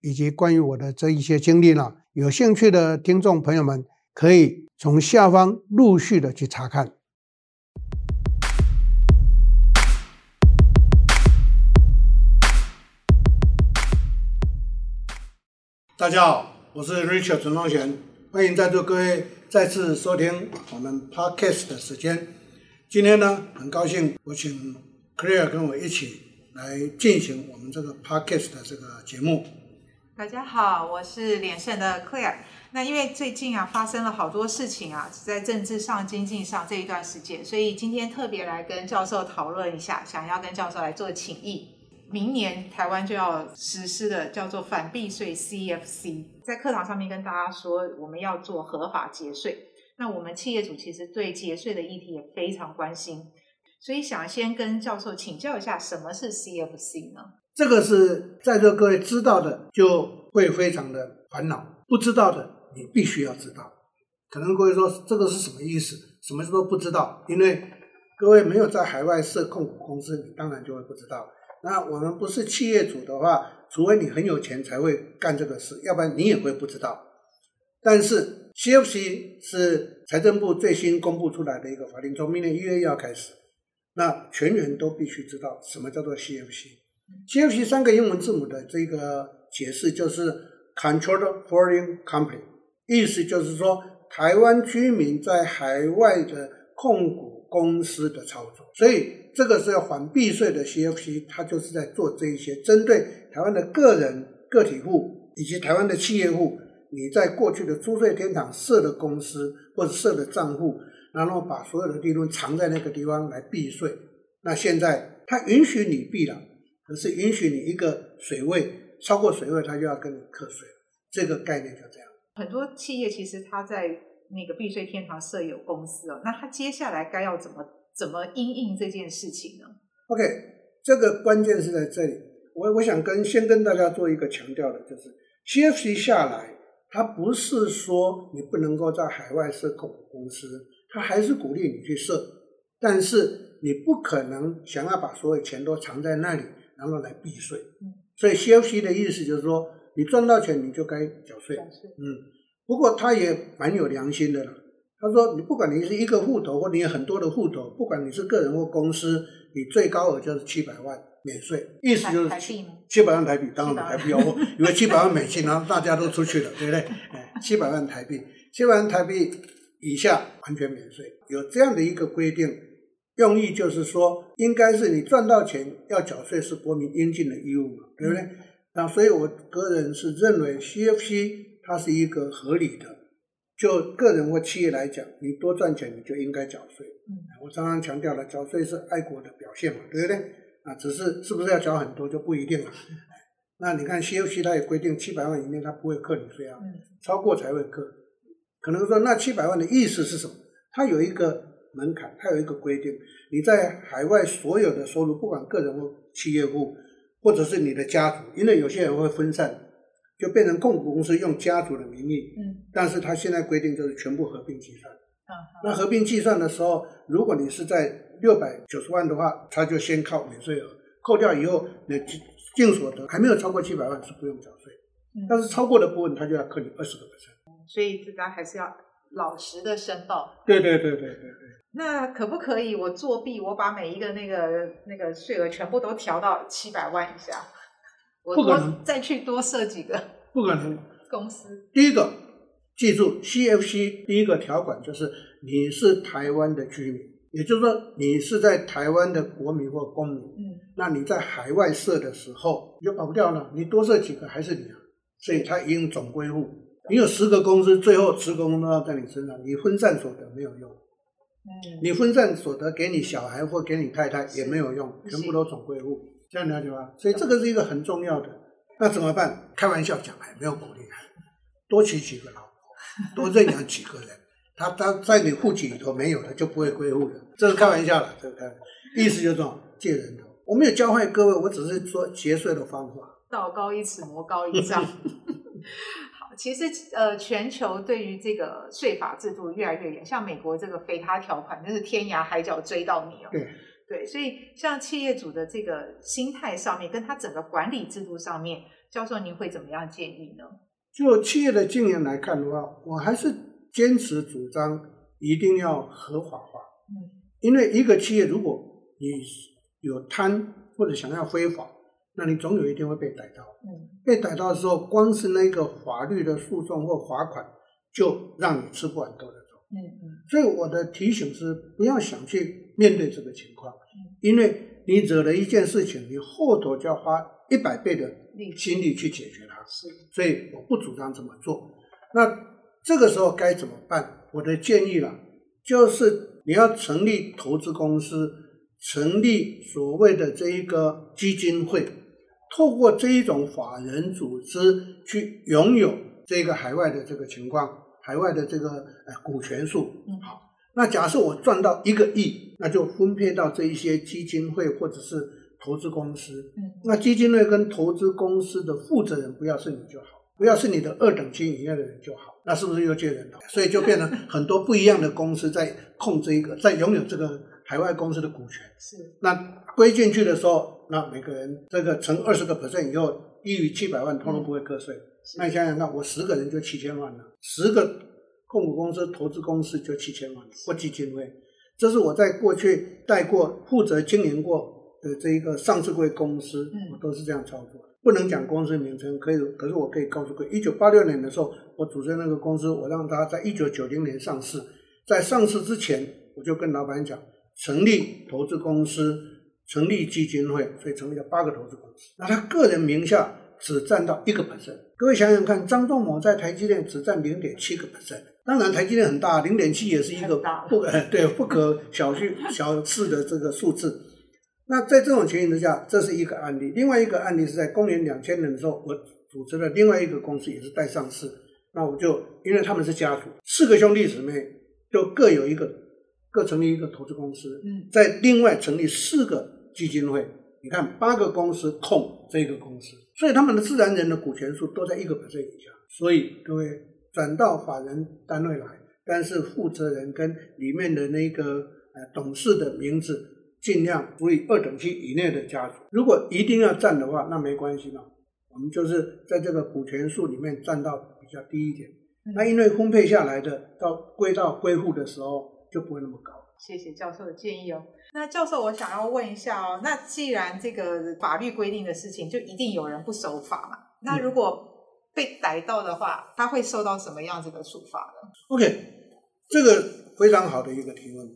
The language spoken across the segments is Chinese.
以及关于我的这一些经历呢，有兴趣的听众朋友们可以从下方陆续的去查看。大家好，我是 Richard 陈宗贤，欢迎在座各位再次收听我们 Podcast 的时间。今天呢，很高兴我请。Claire 跟我一起来进行我们这个 Podcast 的这个节目。大家好，我是连胜的 Clare。那因为最近啊发生了好多事情啊，在政治上、经济上这一段时间，所以今天特别来跟教授讨论一下，想要跟教授来做请益。明年台湾就要实施的叫做反避税 CFC，在课堂上面跟大家说，我们要做合法节税。那我们企业主其实对节税的议题也非常关心。所以想先跟教授请教一下，什么是 CFC 呢？这个是在座各位知道的，就会非常的烦恼；不知道的，你必须要知道。可能各位说这个是什么意思？什么都不知道，因为各位没有在海外设控股公司，你当然就会不知道。那我们不是企业主的话，除非你很有钱才会干这个事，要不然你也会不知道。但是 CFC 是财政部最新公布出来的一个法令，从明年一月一号开始。那全员都必须知道什么叫做 CFC。CFC 三个英文字母的这个解释就是 Controlled Foreign Company，意思就是说台湾居民在海外的控股公司的操作。所以这个是要反避税的 CFC，它就是在做这一些针对台湾的个人、个体户以及台湾的企业户，你在过去的租税天堂设的公司或者设的账户。然后把所有的利润藏在那个地方来避税。那现在他允许你避了，可是允许你一个水位超过水位，他就要跟你课税。这个概念就这样。很多企业其实他在那个避税天堂设有公司哦，那他接下来该要怎么怎么因应这件事情呢？OK，这个关键是在这里。我我想跟先跟大家做一个强调的，就是 CFC 下来，它不是说你不能够在海外设控股公司。它还是鼓励你去设，但是你不可能想要把所有钱都藏在那里，然后来避税。所以 CFC 的意思就是说，你赚到钱你就该缴税。嗯，不过他也蛮有良心的了。他说，你不管你是一个户头，或你有很多的户头，不管你是个人或公司，你最高额就是七百万免税。意思就是七百万台币，当然台币哦，因为七百万美金，然后大家都出去了，对不对？哎，七百万台币，七百万台币。以下完全免税，有这样的一个规定，用意就是说，应该是你赚到钱要缴税是国民应尽的义务嘛，对不对？那所以我个人是认为 CFC 它是一个合理的，就个人或企业来讲，你多赚钱你就应该缴税。嗯，我常常强调了，缴税是爱国的表现嘛，对不对？啊，只是是不是要缴很多就不一定了。那你看 CFC 它也规定七百万以内它不会课你税啊，超过才会课。可能说那七百万的意思是什么？它有一个门槛，它有一个规定。你在海外所有的收入，不管个人或企业户，或者是你的家族，因为有些人会分散，就变成控股公司用家族的名义。嗯。但是他现在规定就是全部合并计算。啊。那合并计算的时候，如果你是在六百九十万的话，他就先靠免税额扣掉以后，你净所得还没有超过七百万是不用缴税。嗯。但是超过的部分，他就要扣你二十个 percent。所以大家还是要老实的申报。对对对对对对。那可不可以我作弊，我把每一个那个那个税额全部都调到七百万以下？不可能。再去多设几个？不可能。公司。第一个，记住 CFC 第一个条款就是你是台湾的居民，也就是说你是在台湾的国民或公民。嗯。那你在海外设的时候，你就跑不掉了。你多设几个还是你啊？所以它应总归户。你有十个公司，最后十个公司都要在你身上，你分散所得没有用。嗯，你分散所得给你小孩或给你太太也没有用，全部都总归户，这样了解吧？所以这个是一个很重要的。那怎么办？开玩笑讲，还没有鼓励，多娶几个老婆，多认养几个人，他他在你户籍里头没有的就不会归户的，这是开玩笑了，这个开意思就是说借人头。我没有教坏各位，我只是说节税的方法。道高一尺，魔高一丈。好，其实呃，全球对于这个税法制度越来越严，像美国这个肥他条款，那是天涯海角追到你哦。对对，所以像企业主的这个心态上面，跟他整个管理制度上面，教授您会怎么样建议呢？就企业的经营来看的话，我还是坚持主张一定要合法化。嗯，因为一个企业，如果你有贪或者想要非法，那你总有一天会被逮到。嗯，被逮到的时候，光是那个法律的诉讼或罚款，就让你吃不完兜着走。嗯嗯。所以我的提醒是，不要想去面对这个情况，因为你惹了一件事情，你后头就要花一百倍的精力去解决它。是。所以我不主张这么做。那这个时候该怎么办？我的建议了，就是你要成立投资公司。成立所谓的这一个基金会，透过这一种法人组织去拥有这个海外的这个情况，海外的这个呃股权数。嗯，好，那假设我赚到一个亿，那就分配到这一些基金会或者是投资公司。嗯，那基金会跟投资公司的负责人不要是你就好，不要是你的二等亲以外的人就好。那是不是又借人头？所以就变成很多不一样的公司在控制一个，在拥有这个。海外公司的股权是，那归进去的时候，那每个人这个乘二十个 percent 以后，低于七百万，通通不会课税。那你想想，那我十个人就七千万了，十个控股公司、投资公司就七千万，或基金会。这是我在过去带过、负责经营过的这一个上市柜公司，我都是这样操作。不能讲公司名称，可以，可是我可以告诉各位，一九八六年的时候，我组织那个公司，我让他在一九九零年上市，在上市之前，我就跟老板讲。成立投资公司，成立基金会，所以成立了八个投资公司。那他个人名下只占到一个 percent。各位想想看，张仲谋在台积电只占零点七个 percent。当然，台积电很大，零点七也是一个不 对不可小觑 小视的这个数字。那在这种情形之下，这是一个案例。另外一个案例是在公元两千年的时候，我组织了另外一个公司，也是待上市。那我就因为他们是家族，四个兄弟姊妹就各有一个。各成立一个投资公司，嗯，在另外成立四个基金会。你看，八个公司控这个公司，所以他们的自然人的股权数都在一个百分以下。所以各位转到法人单位来，但是负责人跟里面的那个呃董事的名字尽量除以二等亲以内的家族。如果一定要占的话，那没关系嘛，我们就是在这个股权数里面占到比较低一点。那因为分配下来的到归到归户的时候。就不会那么高。谢谢教授的建议哦。那教授，我想要问一下哦，那既然这个法律规定的事情，就一定有人不守法嘛？那如果被逮到的话，他会受到什么样子的处罚呢？OK，这个非常好的一个提问。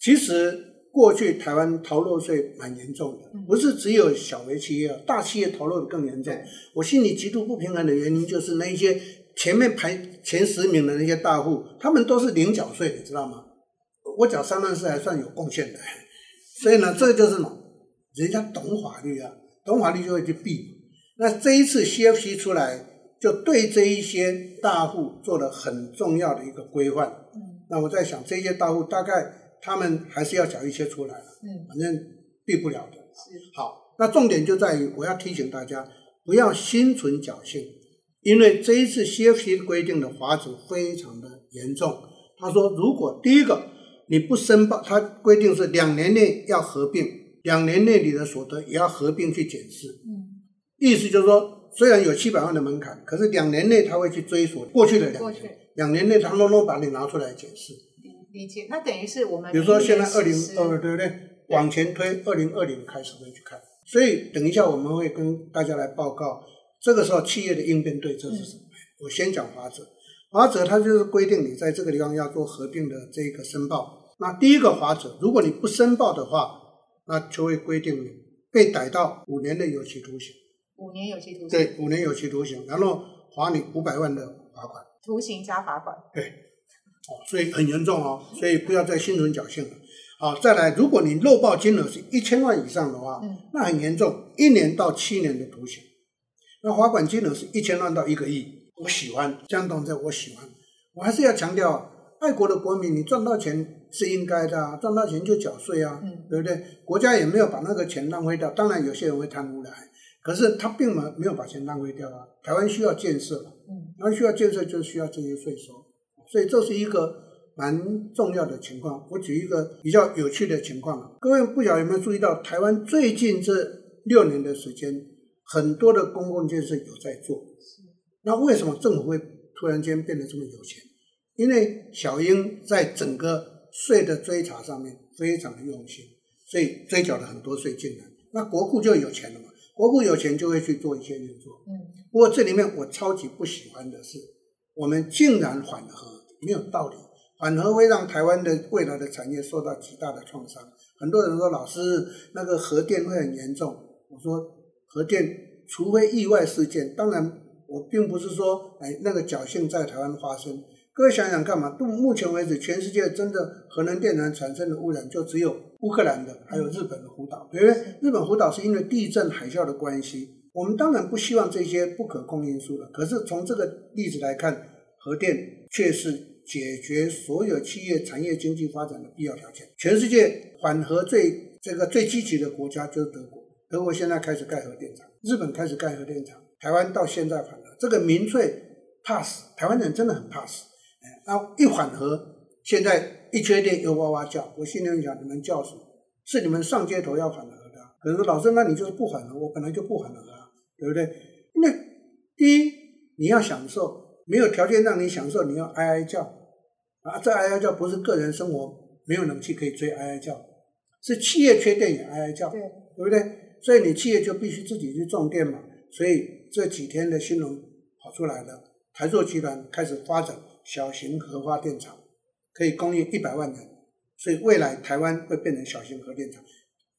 其实过去台湾逃漏税蛮严重的，不是只有小微企业，大企业逃漏的更严重。我心里极度不平衡的原因，就是那一些前面排前十名的那些大户，他们都是零缴税，你知道吗？我讲三段式还算有贡献的，所以呢，这个就是什么？人家懂法律啊，懂法律就会去避。那这一次 CFC 出来，就对这一些大户做了很重要的一个规范。嗯，那我在想，这些大户大概他们还是要缴一些出来了。嗯，反正避不了的。是。好，那重点就在于我要提醒大家，不要心存侥幸，因为这一次 CFC 规定的罚则非常的严重。他说，如果第一个。你不申报，它规定是两年内要合并，两年内你的所得也要合并去检视。嗯，意思就是说，虽然有七百万的门槛，可是两年内他会去追索过去的两年，两年内他都能把你拿出来检视。理解，那等于是我们比如说现在二零二，对不对？往前推二零二零开始会去看，所以等一下我们会跟大家来报告，这个时候企业的应变对策是什么？嗯、我先讲法则，法则它就是规定你在这个地方要做合并的这个申报。那第一个法则，如果你不申报的话，那就会规定你被逮到五年的有期徒刑。五年有期徒刑。对，五年有期徒刑，然后罚你五百万的罚款。徒刑加罚款。对，哦，所以很严重哦，所以不要再心存侥幸了。好，再来，如果你漏报金额是一千万以上的话，嗯，那很严重，一年到七年的徒刑。那罚款金额是一千万到一个亿，我喜欢这样动作，我喜欢。我还是要强调，爱国的国民，你赚到钱是应该的啊，赚到钱就缴税啊，嗯、对不对？国家也没有把那个钱浪费掉。当然，有些人会贪污来，可是他并没没有把钱浪费掉啊。台湾需要建设，嗯，台湾需要建设就需要这些税收，所以这是一个蛮重要的情况。我举一个比较有趣的情况啊，各位不晓得有没有注意到，台湾最近这六年的时间，很多的公共建设有在做，那为什么政府会？突然间变得这么有钱，因为小英在整个税的追查上面非常的用心，所以追缴了很多税进来，那国库就有钱了嘛。国库有钱就会去做一些运作。嗯。不过这里面我超级不喜欢的是，我们竟然缓和，没有道理，缓和会让台湾的未来的产业受到极大的创伤。很多人说老师那个核电会很严重，我说核电除非意外事件，当然。我并不是说，哎，那个侥幸在台湾发生。各位想想干嘛？到目前为止，全世界真的核能电缆产生的污染就只有乌克兰的，还有日本的福岛。因为日本福岛是因为地震、海啸的关系。我们当然不希望这些不可控因素了。可是从这个例子来看，核电却是解决所有企业产业经济发展的必要条件。全世界缓核最这个最积极的国家就是德国，德国现在开始盖核电厂，日本开始盖核电厂。台湾到现在缓和，这个民粹怕死，台湾人真的很怕死。然后一缓和，现在一缺电又哇哇叫，我心里想：你们叫什么？是你们上街头要缓和的。可是说老师，那你就是不缓和，我本来就不缓和啊，对不对？因为第一，你要享受，没有条件让你享受，你要哀哀叫啊！这哀哀叫不是个人生活没有冷气可以追哀哀叫，是企业缺电也哀哀叫，对，对不对？所以你企业就必须自己去种电嘛，所以。这几天的新闻跑出来了，台塑集团开始发展小型核发电厂，可以供应一百万人，所以未来台湾会变成小型核电厂。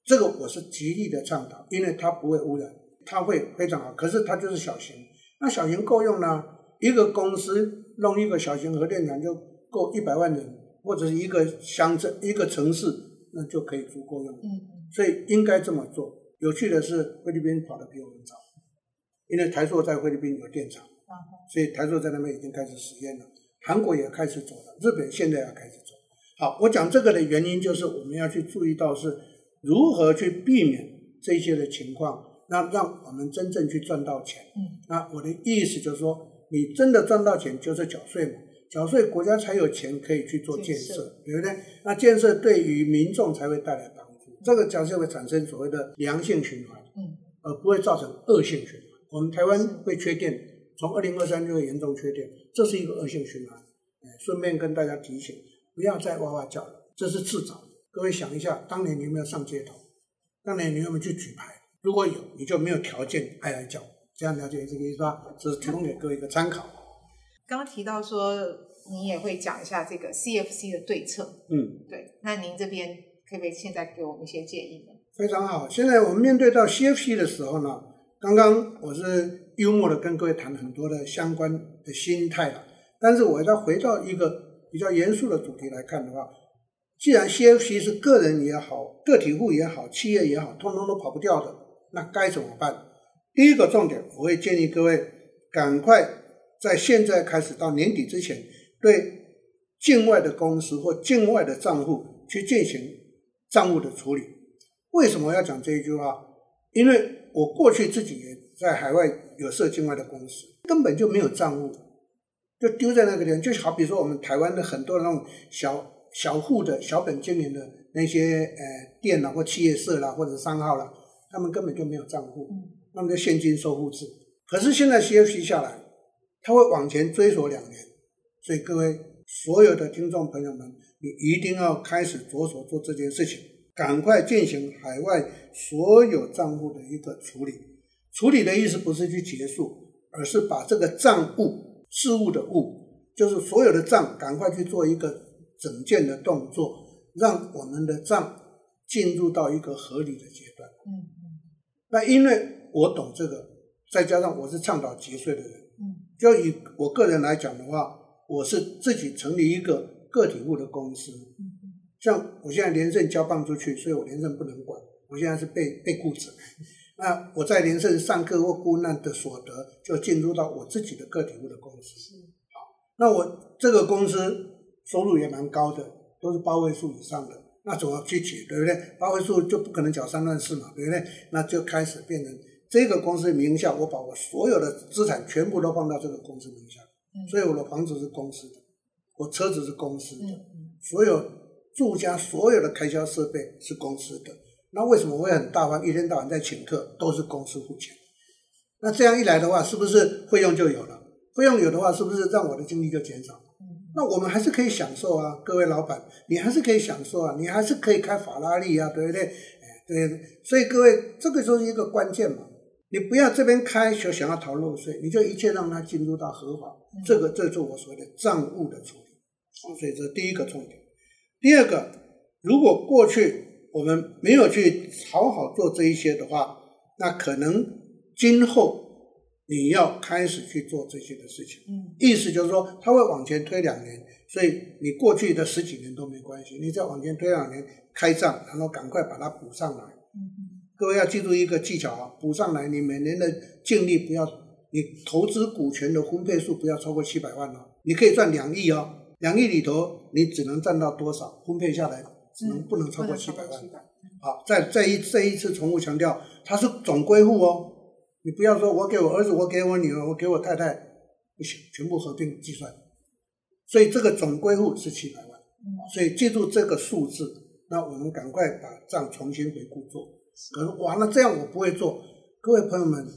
这个我是极力的倡导，因为它不会污染，它会非常好。可是它就是小型，那小型够用呢？一个公司弄一个小型核电厂就够一百万人，或者是一个乡镇、一个城市，那就可以足够用。嗯，所以应该这么做。有趣的是，菲律宾跑得比我们早。因为台塑在菲律宾有电厂，所以台塑在那边已经开始实验了。韩国也开始走了，日本现在要开始走。好，我讲这个的原因就是我们要去注意到是如何去避免这些的情况，那让我们真正去赚到钱。嗯，那我的意思就是说，你真的赚到钱就是缴税嘛，缴税国家才有钱可以去做建设，对不对？那建设对于民众才会带来帮助，这个将会产生所谓的良性循环，嗯，而不会造成恶性循环。我们台湾会缺电，从二零二三就会严重缺电，这是一个恶性循环。哎，顺便跟大家提醒，不要再哇哇叫了，这是自找的。各位想一下，当年你有没有上街头？当年你有没有去举牌？如果有，你就没有条件哀哀叫。这样了解这个意思吧？这是提供给各位一个参考。刚刚提到说，你也会讲一下这个 CFC 的对策。嗯，对。那您这边可不可以现在给我们一些建议呢？非常好。现在我们面对到 CFC 的时候呢？刚刚我是幽默的跟各位谈很多的相关的心态了，但是我要回到一个比较严肃的主题来看的话，既然 CFC 是个人也好、个体户也好、企业也好，通通都跑不掉的，那该怎么办？第一个重点，我会建议各位赶快在现在开始到年底之前，对境外的公司或境外的账户去进行账务的处理。为什么要讲这一句话？因为我过去自己也在海外有设境外的公司，根本就没有账务，就丢在那个地方。就好比说我们台湾的很多那种小小户的小本经营的那些呃店啦或企业社啦或者商号啦，他们根本就没有账户，那么就现金收付制。可是现在 CFC 下来，他会往前追索两年，所以各位所有的听众朋友们，你一定要开始着手做这件事情。赶快进行海外所有账户的一个处理，处理的意思不是去结束，而是把这个账务事务的务，就是所有的账，赶快去做一个整件的动作，让我们的账进入到一个合理的阶段。嗯嗯。那因为我懂这个，再加上我是倡导节税的人，嗯，就以我个人来讲的话，我是自己成立一个个体户的公司。嗯像我现在连任交棒出去，所以我连任不能管。我现在是被被雇者，那我在连胜上课或孤难的所得就进入到我自己的个体户的公司。好，那我这个公司收入也蛮高的，都是八位数以上的。那怎么去取，对不对？八位数就不可能缴三万四嘛，对不对？那就开始变成这个公司名下，我把我所有的资产全部都放到这个公司名下。所以我的房子是公司的，我车子是公司的，所有住家所有的开销设备是公司的。那为什么我会很大方，一天到晚在请客，都是公司付钱？那这样一来的话，是不是费用就有了？费用有的话，是不是让我的精力就减少？那我们还是可以享受啊，各位老板，你还是可以享受啊，你还是可以开法拉利啊，对不对？哎，对，所以各位，这个就是一个关键嘛。你不要这边开就想要逃漏税，你就一切让它进入到合法，这个这就是我所谓的账务的处理。所以这是第一个重点。第二个，如果过去我们没有去好好做这一些的话，那可能今后。你要开始去做这些的事情，嗯，意思就是说，他会往前推两年，所以你过去的十几年都没关系，你再往前推两年开账，然后赶快把它补上来。嗯，各位要记住一个技巧啊，补上来，你每年的净利不要，你投资股权的分配数不要超过七百万哦，你可以赚两亿哦，两亿里头你只能赚到多少？分配下来只能不能超过七百万。好，再再一再一次重复强调，它是总归户哦。你不要说，我给我儿子，我给我女儿，我给我太太，不行，全部合并计算。所以这个总归户是七百万，所以记住这个数字。那我们赶快把账重新回顾做。可能完了这样我不会做。各位朋友们，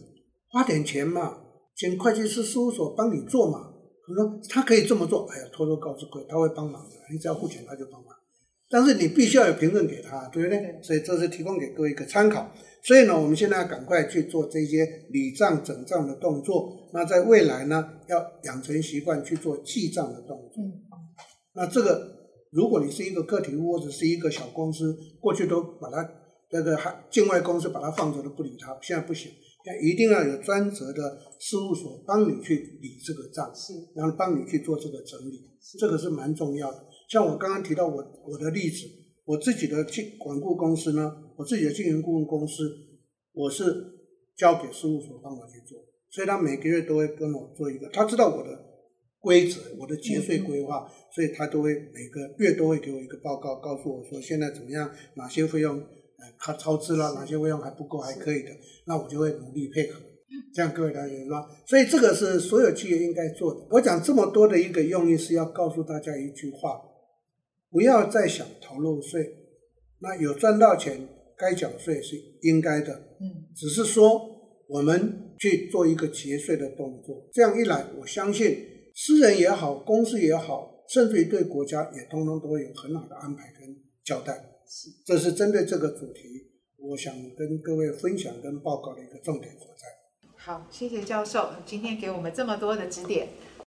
花点钱嘛，请会计师事务所帮你做嘛。他说他可以这么做，哎呀，偷偷告诉各位，他会帮忙的，你只要付钱他就帮忙。但是你必须要有凭证给他，对不对？所以这是提供给各位一个参考。所以呢，我们现在要赶快去做这些理账整账的动作。那在未来呢，要养成习惯去做记账的动作。那这个，如果你是一个个体户或者是一个小公司，过去都把它那个还境外公司把它放着都不理它，现在不行，现在一定要有专责的事务所帮你去理这个账，是，然后帮你去做这个整理，这个是蛮重要的。像我刚刚提到我我的例子。我自己的经管顾公司呢，我自己的经营顾问公司，我是交给事务所帮我去做，所以他每个月都会跟我做一个，他知道我的规则，我的节税规划，所以他都会每个月都会给我一个报告，告诉我说现在怎么样，哪些费用呃他超支了，哪些费用还不够还可以的，那我就会努力配合，这样各位了解吗？所以这个是所有企业应该做的。我讲这么多的一个用意是要告诉大家一句话。不要再想逃漏税，那有赚到钱该缴税是应该的，嗯，只是说我们去做一个节税的动作，这样一来，我相信私人也好，公司也好，甚至于对国家也通通都会有很好的安排跟交代。是，这是针对这个主题，我想跟各位分享跟报告的一个重点所在。好，谢谢教授今天给我们这么多的指点。